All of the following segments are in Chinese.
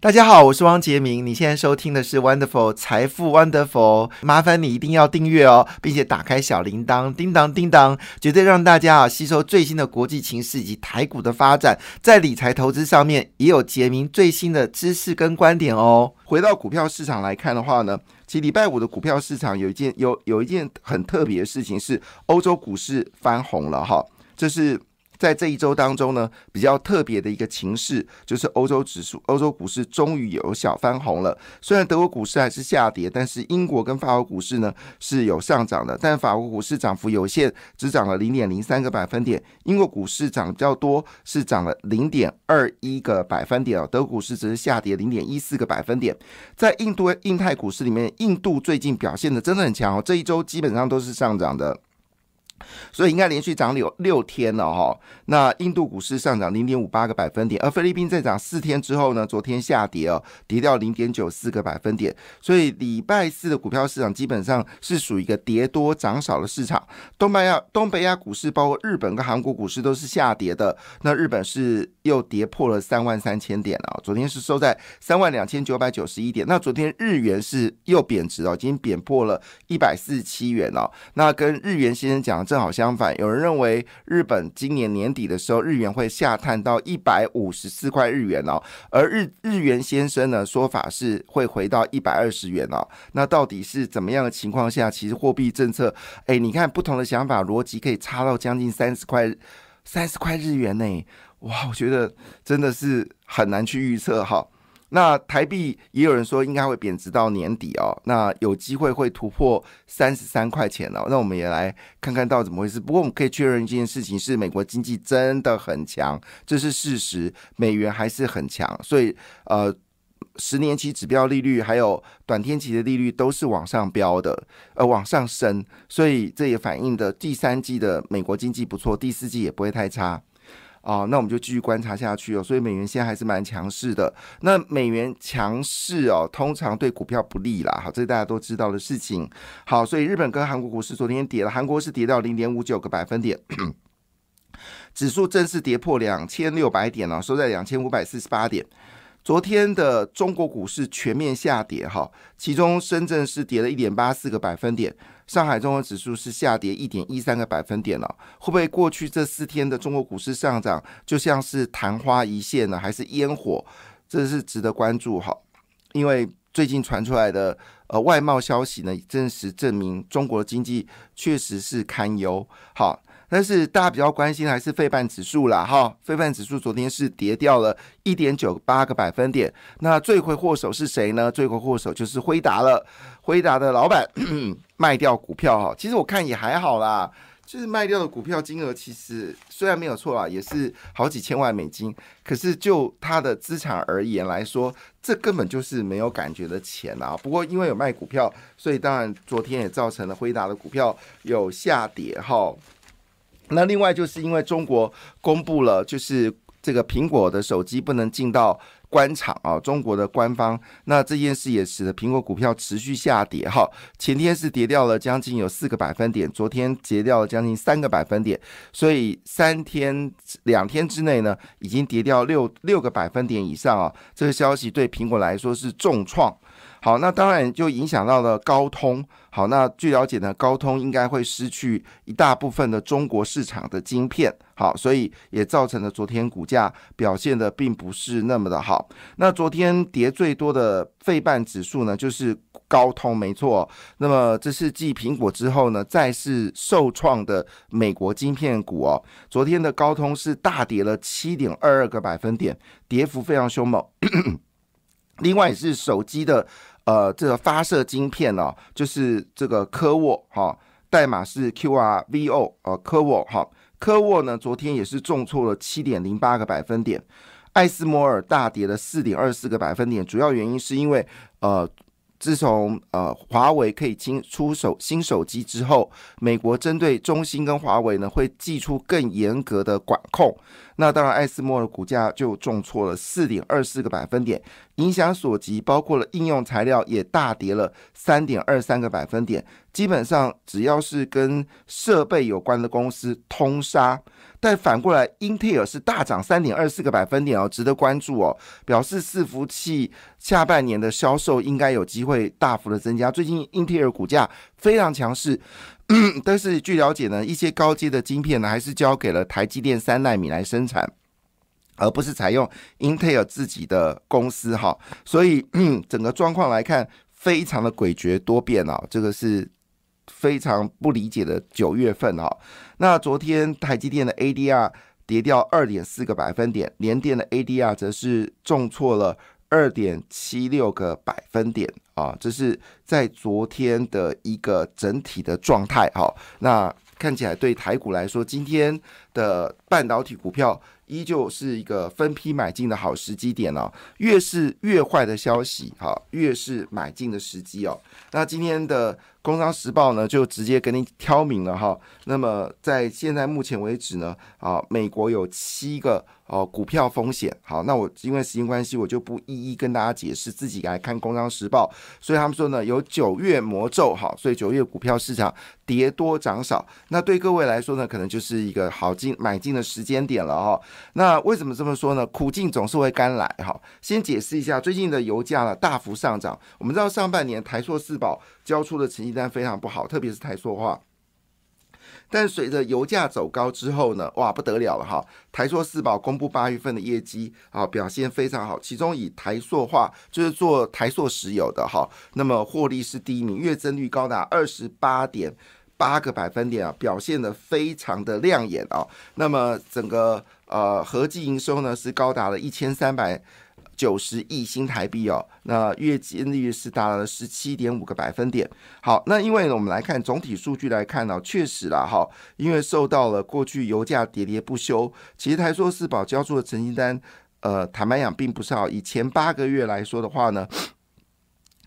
大家好，我是汪杰明。你现在收听的是 Wonderful 财富 Wonderful，麻烦你一定要订阅哦，并且打开小铃铛，叮当叮当，绝对让大家啊吸收最新的国际情势以及台股的发展，在理财投资上面也有杰明最新的知识跟观点哦。回到股票市场来看的话呢，其实礼拜五的股票市场有一件有有一件很特别的事情是，欧洲股市翻红了哈，这是。在这一周当中呢，比较特别的一个情势，就是欧洲指数、欧洲股市终于有小翻红了。虽然德国股市还是下跌，但是英国跟法国股市呢是有上涨的。但法国股市涨幅有限，只涨了零点零三个百分点；英国股市涨比较多，是涨了零点二一个百分点哦。德国股市只是下跌零点一四个百分点。在印度、印太股市里面，印度最近表现的真的很强哦，这一周基本上都是上涨的。所以应该连续涨六六天了哈。那印度股市上涨零点五八个百分点，而菲律宾在涨四天之后呢，昨天下跌哦，跌掉零点九四个百分点。所以礼拜四的股票市场基本上是属于一个跌多涨少的市场。东北亚东北亚股市包括日本跟韩国股市都是下跌的。那日本是又跌破了三万三千点了，昨天是收在三万两千九百九十一点。那昨天日元是又贬值了，已经贬破了一百四十七元了。那跟日元先生讲。正好相反，有人认为日本今年年底的时候，日元会下探到一百五十四块日元哦，而日日元先生呢说法是会回到一百二十元哦。那到底是怎么样的情况下，其实货币政策，哎，你看不同的想法逻辑可以差到将近三十块，三十块日元呢？哇，我觉得真的是很难去预测哈。那台币也有人说应该会贬值到年底哦，那有机会会突破三十三块钱哦。那我们也来看看到怎么回事。不过我们可以确认一件事情是，美国经济真的很强，这是事实，美元还是很强。所以呃，十年期指标利率还有短天期的利率都是往上飙的，呃，往上升。所以这也反映的第三季的美国经济不错，第四季也不会太差。哦，那我们就继续观察下去哦。所以美元现在还是蛮强势的。那美元强势哦，通常对股票不利啦。好，这是大家都知道的事情。好，所以日本跟韩国股市昨天跌了，韩国是跌到零点五九个百分点，指数正式跌破两千六百点了，收在两千五百四十八点。昨天的中国股市全面下跌哈，其中深圳是跌了一点八四个百分点。上海综合指数是下跌一点一三个百分点了，会不会过去这四天的中国股市上涨就像是昙花一现呢，还是烟火？这是值得关注哈，因为最近传出来的呃外贸消息呢，证实证明中国经济确实是堪忧。好。但是大家比较关心的还是费半指数啦，哈，费半指数昨天是跌掉了一点九八个百分点。那罪魁祸首是谁呢？罪魁祸首就是辉达了。辉达的老板 卖掉股票，哈，其实我看也还好啦，就是卖掉的股票金额其实虽然没有错啦，也是好几千万美金。可是就他的资产而言来说，这根本就是没有感觉的钱啊。不过因为有卖股票，所以当然昨天也造成了辉达的股票有下跌，哈。那另外就是因为中国公布了，就是这个苹果的手机不能进到官场啊，中国的官方，那这件事也使得苹果股票持续下跌哈。前天是跌掉了将近有四个百分点，昨天跌掉了将近三个百分点，所以三天两天之内呢，已经跌掉六六个百分点以上啊。这个消息对苹果来说是重创。好，那当然就影响到了高通。好，那据了解呢，高通应该会失去一大部分的中国市场的晶片。好，所以也造成了昨天股价表现的并不是那么的好。那昨天跌最多的费半指数呢，就是高通，没错。那么这是继苹果之后呢，再次受创的美国晶片股哦。昨天的高通是大跌了七点二二个百分点，跌幅非常凶猛。另外也是手机的。呃，这个发射晶片呢，就是这个科沃哈，代码是 QRVO，呃，科沃哈，科沃呢，昨天也是重挫了七点零八个百分点，艾斯摩尔大跌了四点二四个百分点，主要原因是因为呃，自从呃华为可以新出手新手机之后，美国针对中兴跟华为呢会寄出更严格的管控。那当然，艾斯莫的股价就重挫了四点二四个百分点，影响所及，包括了应用材料也大跌了三点二三个百分点。基本上只要是跟设备有关的公司通杀。但反过来，英特尔是大涨三点二四个百分点哦，值得关注哦，表示伺服器下半年的销售应该有机会大幅的增加。最近英特尔股价非常强势，但是据了解呢，一些高阶的晶片呢，还是交给了台积电三纳米来生产，而不是采用英特尔自己的公司哈。所以整个状况来看，非常的诡谲多变啊，这个是。非常不理解的九月份哈，那昨天台积电的 ADR 跌掉二点四个百分点，联电的 ADR 则是重挫了二点七六个百分点啊，这是在昨天的一个整体的状态哈。那看起来对台股来说，今天的半导体股票依旧是一个分批买进的好时机点哦。越是越坏的消息哈，越是买进的时机哦。那今天的。工商时报呢，就直接给你挑明了哈。那么在现在目前为止呢，啊，美国有七个哦股票风险。好，那我因为时间关系，我就不一一跟大家解释，自己来看工商时报。所以他们说呢，有九月魔咒，哈，所以九月股票市场跌多涨少。那对各位来说呢，可能就是一个好进买进的时间点了哈。那为什么这么说呢？苦尽总是会甘来哈。先解释一下，最近的油价呢大幅上涨。我们知道上半年台硕四宝交出的成绩。非常不好，特别是台塑化。但随着油价走高之后呢，哇，不得了了哈！台塑四宝公布八月份的业绩啊，表现非常好，其中以台塑化就是做台塑石油的哈，那么获利是第一名，月增率高达二十八点八个百分点啊，表现的非常的亮眼啊。那么整个呃合计营收呢是高达了一千三百。九十亿新台币哦，那月利率是达到了十七点五个百分点。好，那因为呢，我们来看总体数据来看呢，确实啦哈，因为受到了过去油价喋喋不休，其实台塑四宝交出的成绩单，呃，坦白讲并不是好。以前八个月来说的话呢，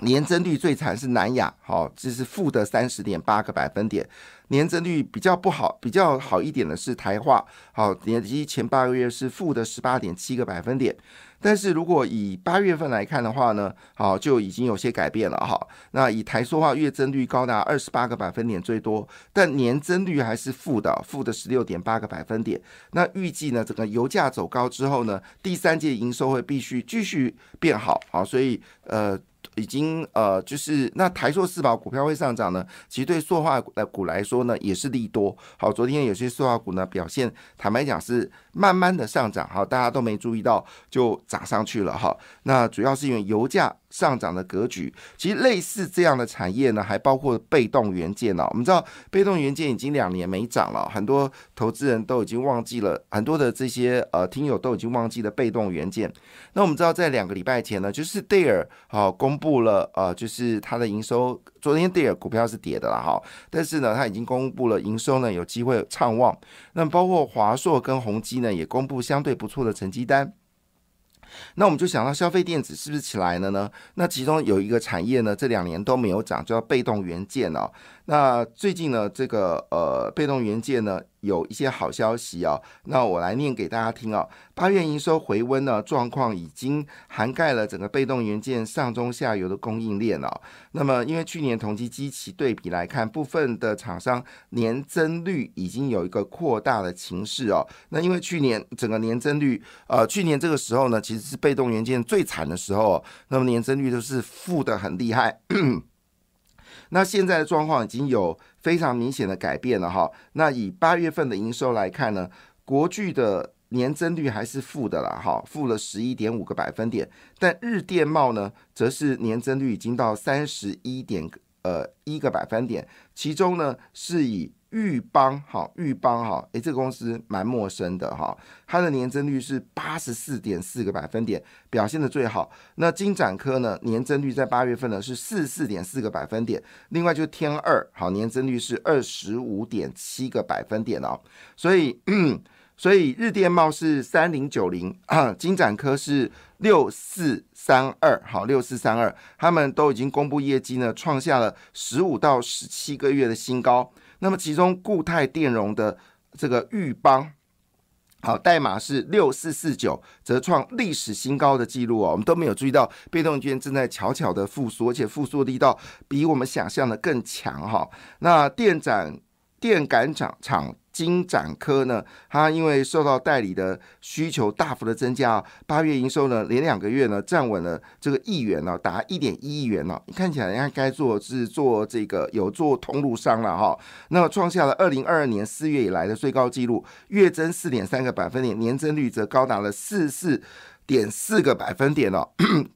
年增率最惨是南亚，好，这是负的三十点八个百分点。年增率比较不好，比较好一点的是台化，好，年绩前八个月是负的十八点七个百分点。但是如果以八月份来看的话呢，好就已经有些改变了哈。那以台塑化月增率高达二十八个百分点最多，但年增率还是负的，负的十六点八个百分点。那预计呢，整个油价走高之后呢，第三届营收会必须继续变好，好，所以呃。已经呃，就是那台塑四宝股票会上涨呢，其实对塑化股来说呢也是利多。好，昨天有些塑化股呢表现，坦白讲是慢慢的上涨，好，大家都没注意到就涨上去了哈。那主要是因为油价。上涨的格局，其实类似这样的产业呢，还包括被动元件哦。我们知道被动元件已经两年没涨了，很多投资人都已经忘记了，很多的这些呃听友都已经忘记了被动元件。那我们知道在两个礼拜前呢，就是戴尔好公布了呃，就是它的营收，昨天戴尔股票是跌的了哈，但是呢，它已经公布了营收呢有机会畅旺。那包括华硕跟宏基呢，也公布相对不错的成绩单。那我们就想到消费电子是不是起来了呢？那其中有一个产业呢，这两年都没有涨，叫被动元件哦。那最近呢，这个呃被动元件呢有一些好消息啊，那我来念给大家听啊。八月营收回温呢，状况已经涵盖了整个被动元件上中下游的供应链啊。那么因为去年同期基期对比来看，部分的厂商年增率已经有一个扩大的情势哦。那因为去年整个年增率，呃，去年这个时候呢，其实是被动元件最惨的时候，那么年增率都是负的很厉害。那现在的状况已经有非常明显的改变了哈。那以八月份的营收来看呢，国巨的年增率还是负的了哈，负了十一点五个百分点。但日电茂呢，则是年增率已经到三十一点呃一个百分点，其中呢是以。裕邦哈，裕邦哈，诶，这个公司蛮陌生的哈，它的年增率是八十四点四个百分点，表现的最好。那金展科呢，年增率在八月份呢是四四点四个百分点，另外就天二好，年增率是二十五点七个百分点哦。所以，所以日电贸是三零九零，金展科是六四三二，好，六四三二，他们都已经公布业绩呢，创下了十五到十七个月的新高。那么其中固态电容的这个裕邦。好，代码是六四四九，则创历史新高的记录哦。我们都没有注意到，被动券正在悄悄的复苏，而且复苏力道比我们想象的更强哈。那电展电感厂厂。金展科呢，它因为受到代理的需求大幅的增加，八月营收呢连两个月呢站稳了这个亿元呢，达一点一亿元呢。看起来应该该做是做这个有做通路商了哈，那么创下了二零二二年四月以来的最高纪录，月增四点三个百分点，年增率则高达了四四。点四个百分点哦，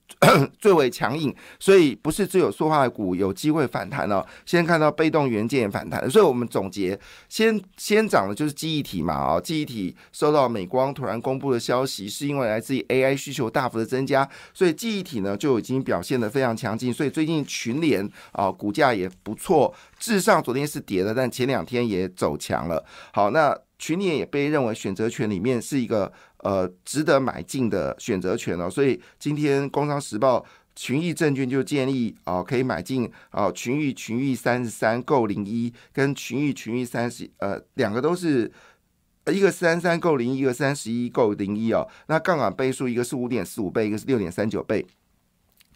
最为强硬，所以不是只有塑化股有机会反弹哦。先看到被动元件反弹，所以我们总结，先先涨的就是记忆体嘛啊，记忆体受到美光突然公布的消息，是因为来自于 AI 需求大幅的增加，所以记忆体呢就已经表现的非常强劲，所以最近群联啊股价也不错，至上昨天是跌的，但前两天也走强了。好，那群联也被认为选择权里面是一个。呃，值得买进的选择权哦，所以今天《工商时报》群益证券就建议啊，可以买进啊，群益群益三十三购零一，跟群益群益三十，呃，两个都是一个三三购零一，一个三十一购零一哦，那杠杆倍数一个是五点四五倍，一个是六点三九倍。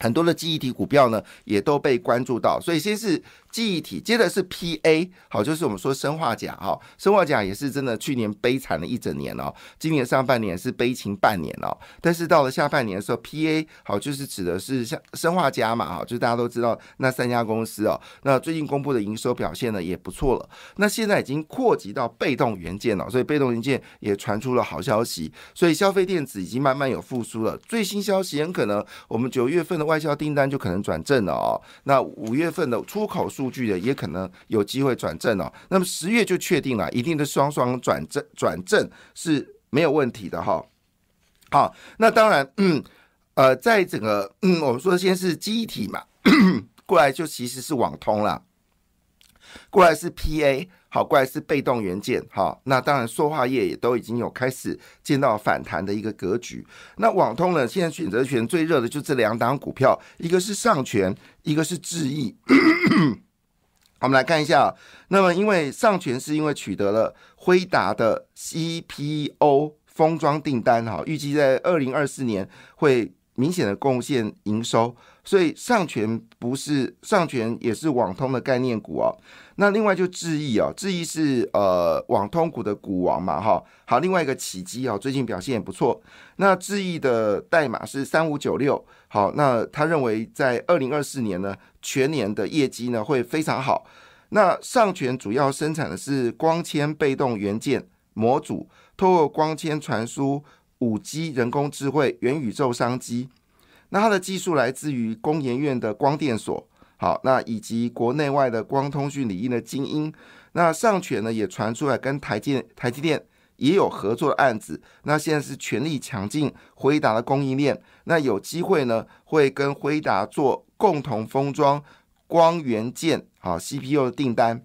很多的记忆体股票呢，也都被关注到，所以先是记忆体，接着是 PA，好，就是我们说生化钾哈，生化钾也是真的去年悲惨了一整年哦，今年上半年是悲情半年哦，但是到了下半年的时候，PA 好就是指的是像生化钾嘛，哈，就是大家都知道那三家公司哦，那最近公布的营收表现呢也不错了，那现在已经扩及到被动元件了，所以被动元件也传出了好消息，所以消费电子已经慢慢有复苏了，最新消息很可能我们九月份的。外销订单就可能转正了哦，那五月份的出口数据的也可能有机会转正哦。那么十月就确定了，一定的双双转正，转正是没有问题的哈。好，那当然，嗯，呃，在整个，嗯，我们说先是机体嘛，过来就其实是网通了，过来是 PA。好，过来是被动元件，好，那当然塑化业也都已经有开始见到反弹的一个格局。那网通呢，现在选择权最热的就这两档股票，一个是上权，一个是智毅。我们来看一下，那么因为上权是因为取得了辉达的 CPO 封装订单，哈，预计在二零二四年会明显的贡献营收。所以上权不是上权，也是网通的概念股哦。那另外就智毅哦，智毅是呃网通股的股王嘛哈。好，另外一个启基哦，最近表现也不错。那智毅的代码是三五九六。好，那他认为在二零二四年呢，全年的业绩呢会非常好。那上权主要生产的是光纤被动元件模组，透过光纤传输、五 G、人工智慧、元宇宙商机。那它的技术来自于工研院的光电所，好，那以及国内外的光通讯领域的精英。那上权呢也传出来跟台积台积电也有合作的案子。那现在是全力抢进辉达的供应链。那有机会呢会跟辉达做共同封装光元件，好 CPU 的订单。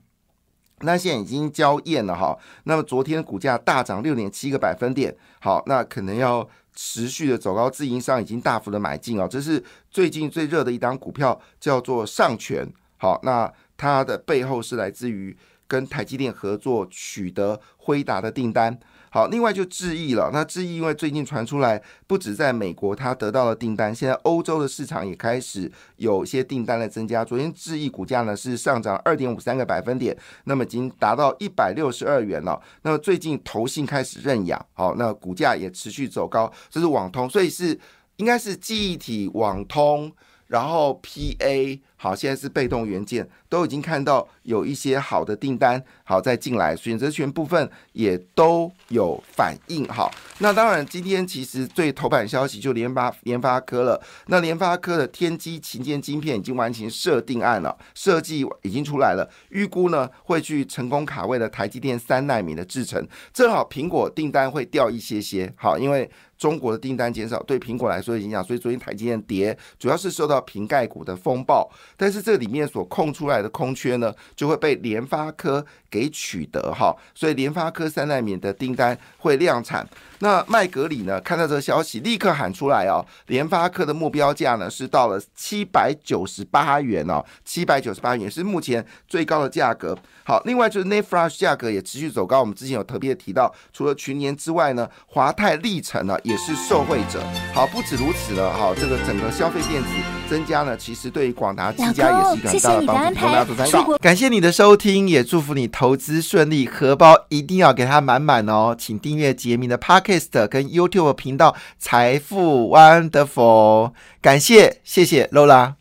那现在已经交验了哈。那么昨天股价大涨六点七个百分点，好，那可能要。持续的走高，自营商已经大幅的买进哦，这是最近最热的一档股票，叫做上权。好，那它的背后是来自于跟台积电合作取得辉达的订单。好，另外就智毅了。那智毅因为最近传出来，不止在美国它得到了订单，现在欧洲的市场也开始有一些订单的增加。昨天智毅股价呢是上涨二点五三个百分点，那么已经达到一百六十二元了。那么最近投信开始认养，好，那股价也持续走高。这是网通，所以是应该是记忆体网通，然后 PA。好，现在是被动元件，都已经看到有一些好的订单，好再进来，选择权部分也都有反应。好，那当然今天其实最头版消息就联发联发科了。那联发科的天玑旗舰晶片已经完成设定案了，设计已经出来了，预估呢会去成功卡位了台积电三纳米的制程，正好苹果订单会掉一些些。好，因为中国的订单减少，对苹果来说影响，所以昨天台积电跌，主要是受到瓶盖股的风暴。但是这里面所空出来的空缺呢，就会被联发科给取得哈，所以联发科三纳米的订单会量产。那麦格里呢？看到这个消息，立刻喊出来哦！联发科的目标价呢是到了七百九十八元哦，七百九十八元是目前最高的价格。好，另外就是 n e Flash 价格也持续走高。我们之前有特别提到，除了群联之外呢，华泰历程呢也是受惠者。好，不止如此了，哈，这个整个消费电子增加呢，其实对于广达、技嘉也是一个很大的帮助。感谢你的收听，也祝福你投资顺利，荷包一定要给它满满哦。请订阅杰明的 Podcast 跟 YouTube 频道财富 Wonderful，感谢，谢谢 Lola。